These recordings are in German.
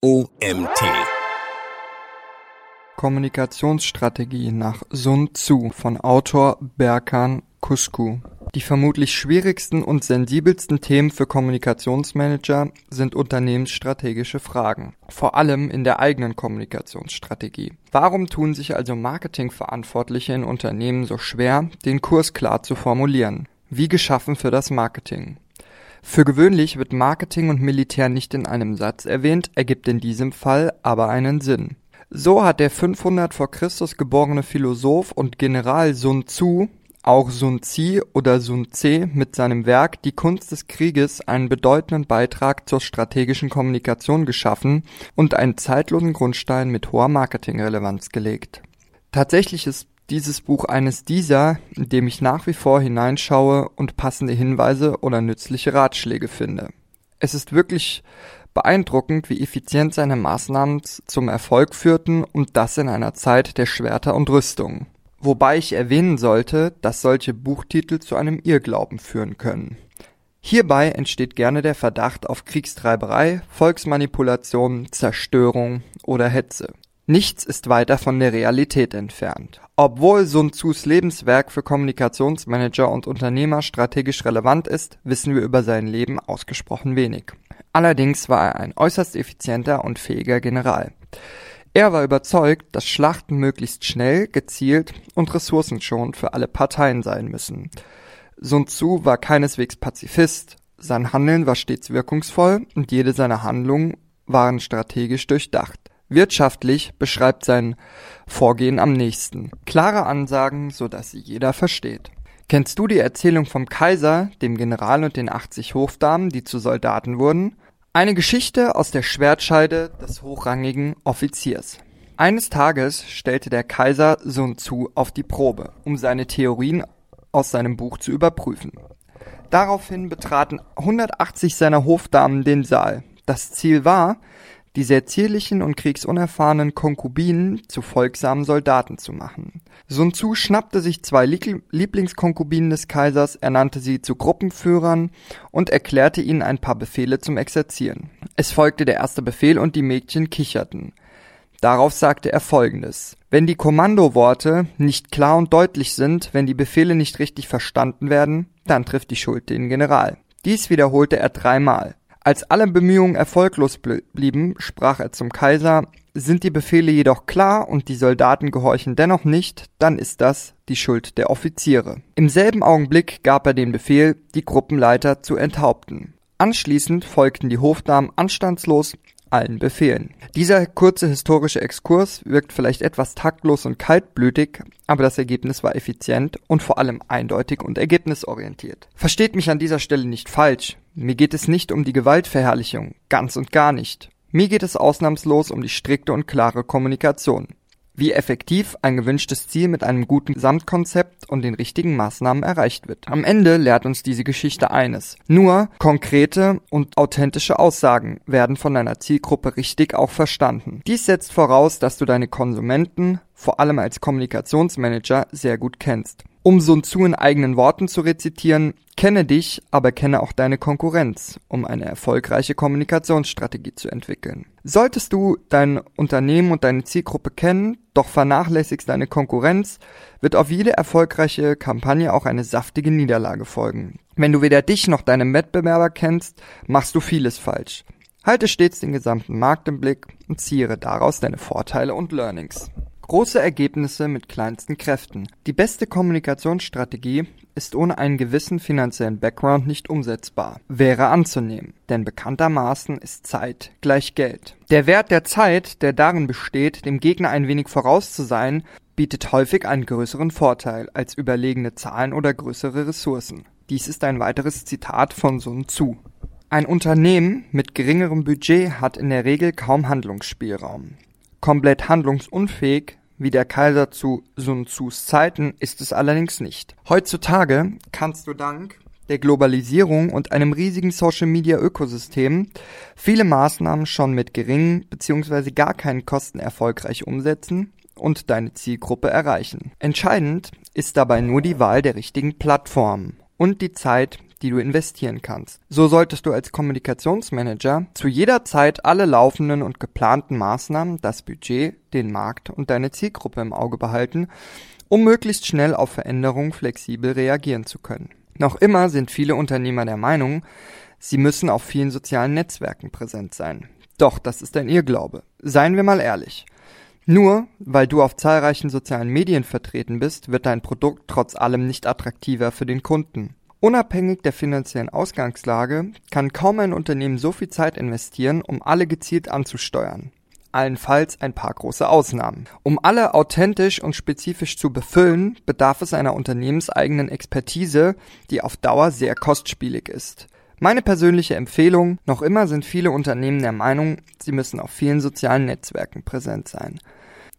OMT. Kommunikationsstrategie nach Sun Tzu von Autor Berkan Kusku. Die vermutlich schwierigsten und sensibelsten Themen für Kommunikationsmanager sind unternehmensstrategische Fragen, vor allem in der eigenen Kommunikationsstrategie. Warum tun sich also Marketingverantwortliche in Unternehmen so schwer, den Kurs klar zu formulieren? Wie geschaffen für das Marketing? Für gewöhnlich wird Marketing und Militär nicht in einem Satz erwähnt, ergibt in diesem Fall aber einen Sinn. So hat der 500 vor Christus geborene Philosoph und General Sun Tzu, auch Sun Zi oder Sun Tse, mit seinem Werk Die Kunst des Krieges einen bedeutenden Beitrag zur strategischen Kommunikation geschaffen und einen zeitlosen Grundstein mit hoher Marketingrelevanz gelegt. Tatsächlich ist dieses Buch eines dieser, in dem ich nach wie vor hineinschaue und passende Hinweise oder nützliche Ratschläge finde. Es ist wirklich beeindruckend, wie effizient seine Maßnahmen zum Erfolg führten und das in einer Zeit der Schwerter und Rüstung. Wobei ich erwähnen sollte, dass solche Buchtitel zu einem Irrglauben führen können. Hierbei entsteht gerne der Verdacht auf Kriegstreiberei, Volksmanipulation, Zerstörung oder Hetze. Nichts ist weiter von der Realität entfernt. Obwohl Sun Tzus Lebenswerk für Kommunikationsmanager und Unternehmer strategisch relevant ist, wissen wir über sein Leben ausgesprochen wenig. Allerdings war er ein äußerst effizienter und fähiger General. Er war überzeugt, dass Schlachten möglichst schnell, gezielt und ressourcenschonend für alle Parteien sein müssen. Sun Tzu war keineswegs Pazifist, sein Handeln war stets wirkungsvoll und jede seiner Handlungen waren strategisch durchdacht. Wirtschaftlich beschreibt sein Vorgehen am nächsten. Klare Ansagen, so dass sie jeder versteht. Kennst du die Erzählung vom Kaiser, dem General und den 80 Hofdamen, die zu Soldaten wurden? Eine Geschichte aus der Schwertscheide des hochrangigen Offiziers. Eines Tages stellte der Kaiser Sun Tzu auf die Probe, um seine Theorien aus seinem Buch zu überprüfen. Daraufhin betraten 180 seiner Hofdamen den Saal. Das Ziel war, die sehr zierlichen und kriegsunerfahrenen Konkubinen zu folgsamen Soldaten zu machen. Sun Tzu schnappte sich zwei Lieblingskonkubinen des Kaisers, ernannte sie zu Gruppenführern und erklärte ihnen ein paar Befehle zum Exerzieren. Es folgte der erste Befehl und die Mädchen kicherten. Darauf sagte er folgendes. Wenn die Kommandoworte nicht klar und deutlich sind, wenn die Befehle nicht richtig verstanden werden, dann trifft die Schuld den General. Dies wiederholte er dreimal. Als alle Bemühungen erfolglos blieben, sprach er zum Kaiser, sind die Befehle jedoch klar und die Soldaten gehorchen dennoch nicht, dann ist das die Schuld der Offiziere. Im selben Augenblick gab er den Befehl, die Gruppenleiter zu enthaupten. Anschließend folgten die Hofdamen anstandslos allen Befehlen. Dieser kurze historische Exkurs wirkt vielleicht etwas taktlos und kaltblütig, aber das Ergebnis war effizient und vor allem eindeutig und ergebnisorientiert. Versteht mich an dieser Stelle nicht falsch. Mir geht es nicht um die Gewaltverherrlichung, ganz und gar nicht. Mir geht es ausnahmslos um die strikte und klare Kommunikation wie effektiv ein gewünschtes Ziel mit einem guten Gesamtkonzept und den richtigen Maßnahmen erreicht wird. Am Ende lehrt uns diese Geschichte eines. Nur konkrete und authentische Aussagen werden von deiner Zielgruppe richtig auch verstanden. Dies setzt voraus, dass du deine Konsumenten, vor allem als Kommunikationsmanager, sehr gut kennst. Um Sun Tzu in eigenen Worten zu rezitieren, kenne dich, aber kenne auch deine Konkurrenz, um eine erfolgreiche Kommunikationsstrategie zu entwickeln. Solltest du dein Unternehmen und deine Zielgruppe kennen, doch vernachlässigst deine Konkurrenz, wird auf jede erfolgreiche Kampagne auch eine saftige Niederlage folgen. Wenn du weder dich noch deine Wettbewerber kennst, machst du vieles falsch. Halte stets den gesamten Markt im Blick und ziehe daraus deine Vorteile und Learnings. Große Ergebnisse mit kleinsten Kräften. Die beste Kommunikationsstrategie ist ohne einen gewissen finanziellen Background nicht umsetzbar, wäre anzunehmen, denn bekanntermaßen ist Zeit gleich Geld. Der Wert der Zeit, der darin besteht, dem Gegner ein wenig voraus zu sein, bietet häufig einen größeren Vorteil als überlegene Zahlen oder größere Ressourcen. Dies ist ein weiteres Zitat von Sun Tzu. Ein Unternehmen mit geringerem Budget hat in der Regel kaum Handlungsspielraum. Komplett handlungsunfähig wie der Kaiser zu Sun Tzus Zeiten ist es allerdings nicht. Heutzutage kannst du dank der Globalisierung und einem riesigen Social-Media-Ökosystem viele Maßnahmen schon mit geringen bzw. gar keinen Kosten erfolgreich umsetzen und deine Zielgruppe erreichen. Entscheidend ist dabei nur die Wahl der richtigen Plattform und die Zeit, die du investieren kannst. So solltest du als Kommunikationsmanager zu jeder Zeit alle laufenden und geplanten Maßnahmen, das Budget, den Markt und deine Zielgruppe im Auge behalten, um möglichst schnell auf Veränderungen flexibel reagieren zu können. Noch immer sind viele Unternehmer der Meinung, sie müssen auf vielen sozialen Netzwerken präsent sein. Doch, das ist ein Irrglaube. Seien wir mal ehrlich. Nur weil du auf zahlreichen sozialen Medien vertreten bist, wird dein Produkt trotz allem nicht attraktiver für den Kunden. Unabhängig der finanziellen Ausgangslage kann kaum ein Unternehmen so viel Zeit investieren, um alle gezielt anzusteuern. Allenfalls ein paar große Ausnahmen. Um alle authentisch und spezifisch zu befüllen, bedarf es einer unternehmenseigenen Expertise, die auf Dauer sehr kostspielig ist. Meine persönliche Empfehlung, noch immer sind viele Unternehmen der Meinung, sie müssen auf vielen sozialen Netzwerken präsent sein.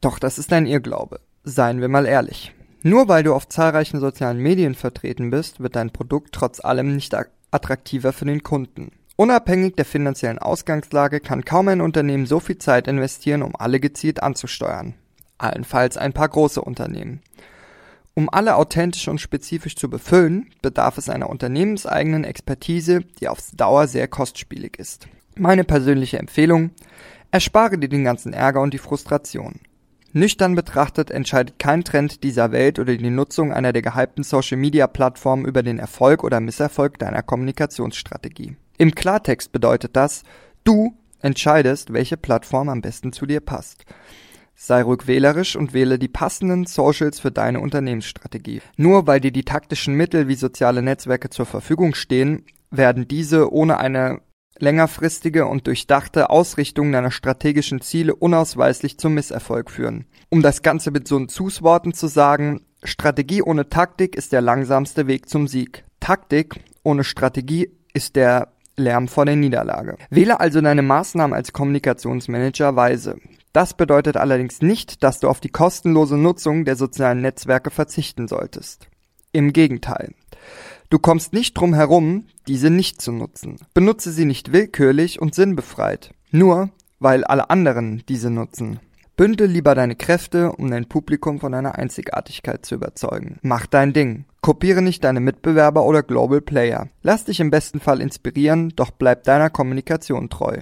Doch das ist ein Irrglaube. Seien wir mal ehrlich. Nur weil du auf zahlreichen sozialen Medien vertreten bist, wird dein Produkt trotz allem nicht attraktiver für den Kunden. Unabhängig der finanziellen Ausgangslage kann kaum ein Unternehmen so viel Zeit investieren, um alle gezielt anzusteuern. Allenfalls ein paar große Unternehmen. Um alle authentisch und spezifisch zu befüllen, bedarf es einer unternehmenseigenen Expertise, die auf Dauer sehr kostspielig ist. Meine persönliche Empfehlung, erspare dir den ganzen Ärger und die Frustration. Nüchtern betrachtet entscheidet kein Trend dieser Welt oder die Nutzung einer der gehypten Social-Media-Plattformen über den Erfolg oder Misserfolg deiner Kommunikationsstrategie. Im Klartext bedeutet das, du entscheidest, welche Plattform am besten zu dir passt. Sei ruhig wählerisch und wähle die passenden Socials für deine Unternehmensstrategie. Nur weil dir die taktischen Mittel wie soziale Netzwerke zur Verfügung stehen, werden diese ohne eine längerfristige und durchdachte Ausrichtung deiner strategischen Ziele unausweislich zum Misserfolg führen. Um das Ganze mit so Tzus-Worten zu sagen, Strategie ohne Taktik ist der langsamste Weg zum Sieg. Taktik ohne Strategie ist der Lärm vor der Niederlage. Wähle also deine Maßnahmen als Kommunikationsmanager weise. Das bedeutet allerdings nicht, dass du auf die kostenlose Nutzung der sozialen Netzwerke verzichten solltest. Im Gegenteil. Du kommst nicht drum herum, diese nicht zu nutzen. Benutze sie nicht willkürlich und sinnbefreit, nur weil alle anderen diese nutzen. Bündel lieber deine Kräfte, um dein Publikum von deiner Einzigartigkeit zu überzeugen. Mach dein Ding. Kopiere nicht deine Mitbewerber oder Global Player. Lass dich im besten Fall inspirieren, doch bleib deiner Kommunikation treu.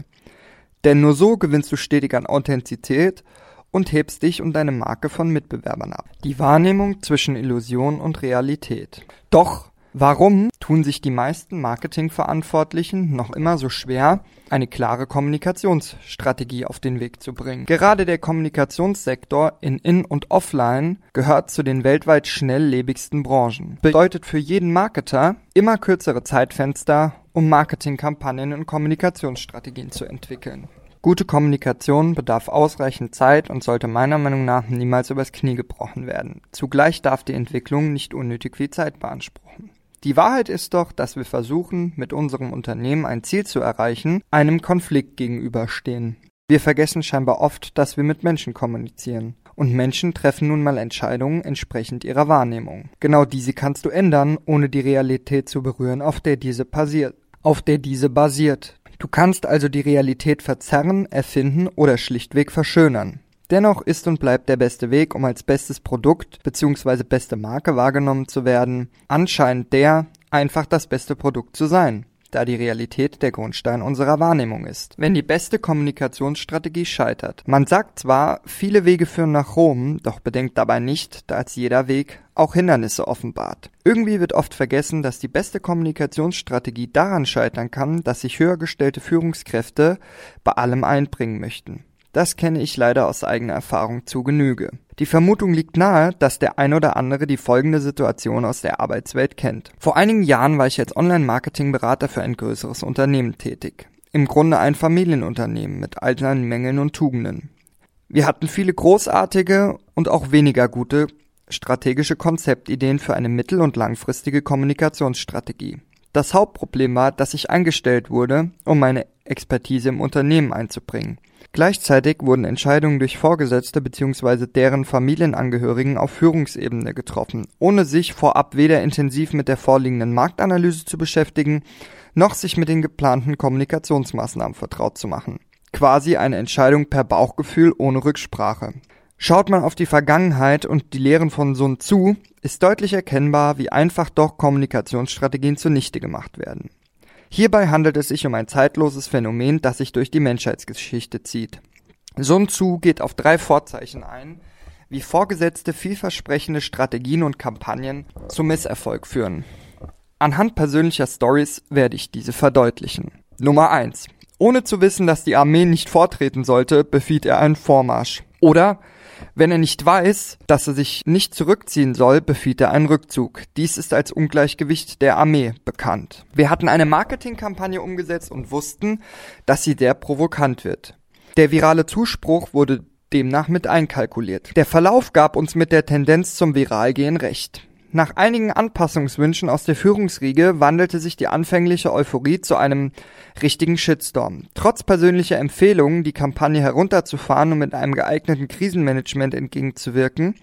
Denn nur so gewinnst du stetig an Authentizität und hebst dich und deine Marke von Mitbewerbern ab. Die Wahrnehmung zwischen Illusion und Realität. Doch Warum tun sich die meisten Marketingverantwortlichen noch immer so schwer, eine klare Kommunikationsstrategie auf den Weg zu bringen? Gerade der Kommunikationssektor in In- und Offline gehört zu den weltweit schnelllebigsten Branchen. Bedeutet für jeden Marketer immer kürzere Zeitfenster, um Marketingkampagnen und Kommunikationsstrategien zu entwickeln. Gute Kommunikation bedarf ausreichend Zeit und sollte meiner Meinung nach niemals übers Knie gebrochen werden. Zugleich darf die Entwicklung nicht unnötig viel Zeit beanspruchen. Die Wahrheit ist doch, dass wir versuchen, mit unserem Unternehmen ein Ziel zu erreichen, einem Konflikt gegenüberstehen. Wir vergessen scheinbar oft, dass wir mit Menschen kommunizieren. Und Menschen treffen nun mal Entscheidungen entsprechend ihrer Wahrnehmung. Genau diese kannst du ändern, ohne die Realität zu berühren, auf der diese basiert. Auf der diese basiert. Du kannst also die Realität verzerren, erfinden oder schlichtweg verschönern. Dennoch ist und bleibt der beste Weg, um als bestes Produkt bzw. beste Marke wahrgenommen zu werden, anscheinend der, einfach das beste Produkt zu sein, da die Realität der Grundstein unserer Wahrnehmung ist. Wenn die beste Kommunikationsstrategie scheitert. Man sagt zwar, viele Wege führen nach Rom, doch bedenkt dabei nicht, dass jeder Weg auch Hindernisse offenbart. Irgendwie wird oft vergessen, dass die beste Kommunikationsstrategie daran scheitern kann, dass sich höher gestellte Führungskräfte bei allem einbringen möchten. Das kenne ich leider aus eigener Erfahrung zu Genüge. Die Vermutung liegt nahe, dass der ein oder andere die folgende Situation aus der Arbeitswelt kennt. Vor einigen Jahren war ich als Online-Marketing-Berater für ein größeres Unternehmen tätig. Im Grunde ein Familienunternehmen mit all seinen Mängeln und Tugenden. Wir hatten viele großartige und auch weniger gute strategische Konzeptideen für eine mittel- und langfristige Kommunikationsstrategie. Das Hauptproblem war, dass ich eingestellt wurde, um meine Expertise im Unternehmen einzubringen. Gleichzeitig wurden Entscheidungen durch Vorgesetzte bzw. deren Familienangehörigen auf Führungsebene getroffen, ohne sich vorab weder intensiv mit der vorliegenden Marktanalyse zu beschäftigen, noch sich mit den geplanten Kommunikationsmaßnahmen vertraut zu machen. Quasi eine Entscheidung per Bauchgefühl ohne Rücksprache. Schaut man auf die Vergangenheit und die Lehren von Sun Tzu, ist deutlich erkennbar, wie einfach doch Kommunikationsstrategien zunichte gemacht werden. Hierbei handelt es sich um ein zeitloses Phänomen, das sich durch die Menschheitsgeschichte zieht. Sun Tzu geht auf drei Vorzeichen ein, wie vorgesetzte vielversprechende Strategien und Kampagnen zu Misserfolg führen. Anhand persönlicher Stories werde ich diese verdeutlichen. Nummer eins: Ohne zu wissen, dass die Armee nicht vortreten sollte, befiehlt er einen Vormarsch. Oder wenn er nicht weiß, dass er sich nicht zurückziehen soll, befiehlt er einen Rückzug. Dies ist als Ungleichgewicht der Armee bekannt. Wir hatten eine Marketingkampagne umgesetzt und wussten, dass sie sehr provokant wird. Der virale Zuspruch wurde demnach mit einkalkuliert. Der Verlauf gab uns mit der Tendenz zum Viralgehen recht. Nach einigen Anpassungswünschen aus der Führungsriege wandelte sich die anfängliche Euphorie zu einem richtigen Shitstorm. Trotz persönlicher Empfehlungen, die Kampagne herunterzufahren und mit einem geeigneten Krisenmanagement entgegenzuwirken,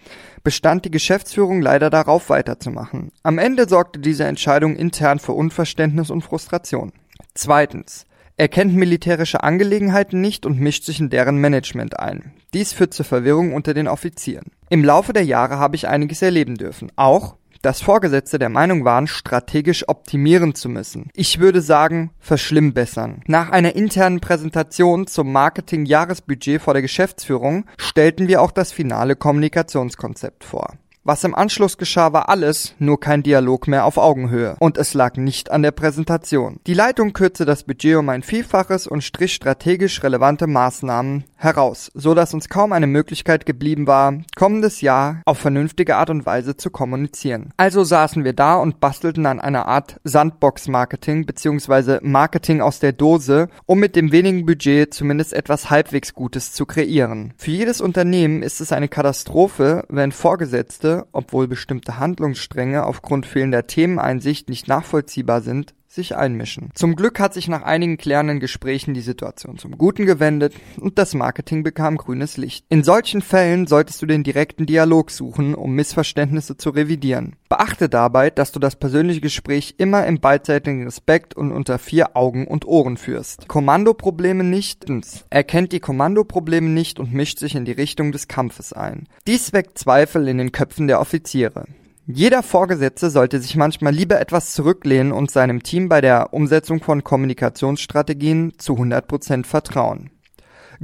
bestand die Geschäftsführung leider darauf weiterzumachen. Am Ende sorgte diese Entscheidung intern für Unverständnis und Frustration. Zweitens. Er kennt militärische Angelegenheiten nicht und mischt sich in deren Management ein. Dies führt zur Verwirrung unter den Offizieren. Im Laufe der Jahre habe ich einiges erleben dürfen. Auch, dass Vorgesetzte der Meinung waren, strategisch optimieren zu müssen. Ich würde sagen, verschlimmbessern. Nach einer internen Präsentation zum Marketing-Jahresbudget vor der Geschäftsführung stellten wir auch das finale Kommunikationskonzept vor. Was im Anschluss geschah, war alles, nur kein Dialog mehr auf Augenhöhe. Und es lag nicht an der Präsentation. Die Leitung kürzte das Budget um ein Vielfaches und strich strategisch relevante Maßnahmen heraus, so dass uns kaum eine Möglichkeit geblieben war, kommendes Jahr auf vernünftige Art und Weise zu kommunizieren. Also saßen wir da und bastelten an einer Art Sandbox-Marketing bzw. Marketing aus der Dose, um mit dem wenigen Budget zumindest etwas halbwegs Gutes zu kreieren. Für jedes Unternehmen ist es eine Katastrophe, wenn Vorgesetzte obwohl bestimmte Handlungsstränge aufgrund fehlender Themeneinsicht nicht nachvollziehbar sind, sich einmischen. Zum Glück hat sich nach einigen klärenden Gesprächen die Situation zum Guten gewendet und das Marketing bekam grünes Licht. In solchen Fällen solltest du den direkten Dialog suchen, um Missverständnisse zu revidieren. Beachte dabei, dass du das persönliche Gespräch immer im beidseitigen Respekt und unter vier Augen und Ohren führst. Kommandoprobleme nicht. Er kennt die Kommandoprobleme nicht und mischt sich in die Richtung des Kampfes ein. Dies weckt Zweifel in den Köpfen der Offiziere. Jeder Vorgesetzte sollte sich manchmal lieber etwas zurücklehnen und seinem Team bei der Umsetzung von Kommunikationsstrategien zu 100% vertrauen.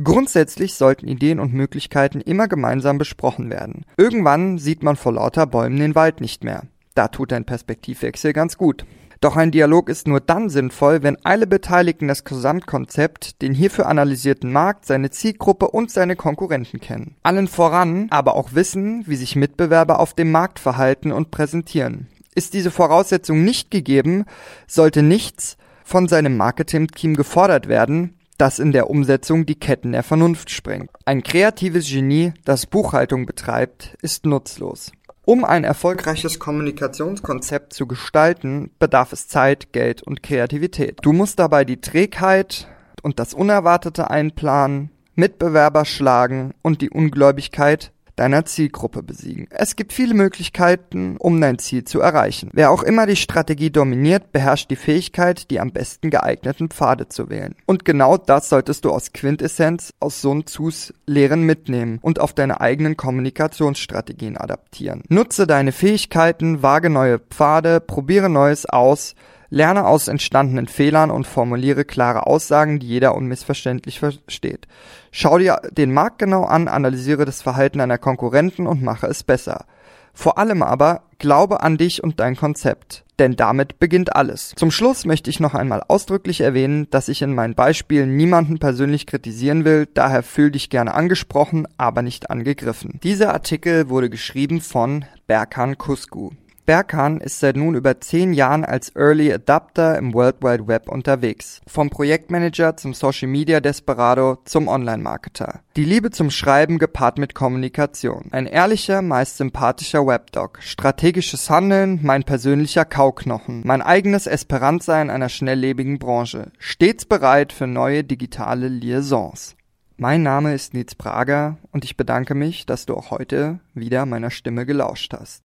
Grundsätzlich sollten Ideen und Möglichkeiten immer gemeinsam besprochen werden. Irgendwann sieht man vor lauter Bäumen den Wald nicht mehr. Da tut ein Perspektivwechsel ganz gut. Doch ein Dialog ist nur dann sinnvoll, wenn alle Beteiligten das Gesamtkonzept, den hierfür analysierten Markt, seine Zielgruppe und seine Konkurrenten kennen. Allen voran aber auch wissen, wie sich Mitbewerber auf dem Markt verhalten und präsentieren. Ist diese Voraussetzung nicht gegeben, sollte nichts von seinem Marketing-Team gefordert werden, das in der Umsetzung die Ketten der Vernunft sprengt. Ein kreatives Genie, das Buchhaltung betreibt, ist nutzlos. Um ein erfolgreiches Kommunikationskonzept zu gestalten, bedarf es Zeit, Geld und Kreativität. Du musst dabei die Trägheit und das Unerwartete einplanen, Mitbewerber schlagen und die Ungläubigkeit deiner Zielgruppe besiegen. Es gibt viele Möglichkeiten, um dein Ziel zu erreichen. Wer auch immer die Strategie dominiert, beherrscht die Fähigkeit, die am besten geeigneten Pfade zu wählen. Und genau das solltest du aus Quintessenz aus Sun Tzus Lehren mitnehmen und auf deine eigenen Kommunikationsstrategien adaptieren. Nutze deine Fähigkeiten, wage neue Pfade, probiere Neues aus, Lerne aus entstandenen Fehlern und formuliere klare Aussagen, die jeder unmissverständlich versteht. Schau dir den Markt genau an, analysiere das Verhalten deiner Konkurrenten und mache es besser. Vor allem aber glaube an dich und dein Konzept, denn damit beginnt alles. Zum Schluss möchte ich noch einmal ausdrücklich erwähnen, dass ich in meinen Beispielen niemanden persönlich kritisieren will, daher fühl dich gerne angesprochen, aber nicht angegriffen. Dieser Artikel wurde geschrieben von Berkan Kusku. Berkan ist seit nun über zehn Jahren als Early Adapter im World Wide Web unterwegs. Vom Projektmanager zum Social Media Desperado zum Online-Marketer. Die Liebe zum Schreiben gepaart mit Kommunikation. Ein ehrlicher, meist sympathischer Webdoc. Strategisches Handeln, mein persönlicher Kauknochen. Mein eigenes Esperanza in einer schnelllebigen Branche. Stets bereit für neue digitale Liaisons. Mein Name ist Nils Prager und ich bedanke mich, dass du auch heute wieder meiner Stimme gelauscht hast.